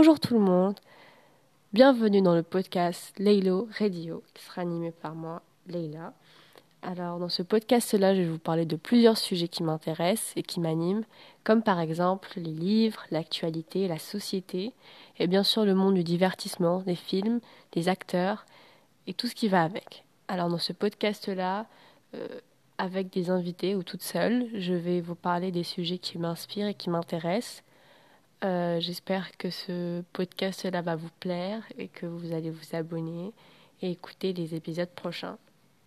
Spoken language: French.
Bonjour tout le monde, bienvenue dans le podcast Leilo Radio qui sera animé par moi, Leila. Alors dans ce podcast-là, je vais vous parler de plusieurs sujets qui m'intéressent et qui m'animent, comme par exemple les livres, l'actualité, la société et bien sûr le monde du divertissement, des films, des acteurs et tout ce qui va avec. Alors dans ce podcast-là, euh, avec des invités ou toute seule, je vais vous parler des sujets qui m'inspirent et qui m'intéressent euh, j'espère que ce podcast-là va vous plaire et que vous allez vous abonner et écouter les épisodes prochains.